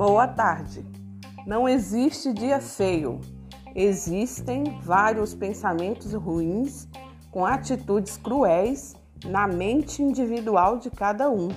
Boa tarde. Não existe dia feio. Existem vários pensamentos ruins com atitudes cruéis na mente individual de cada um.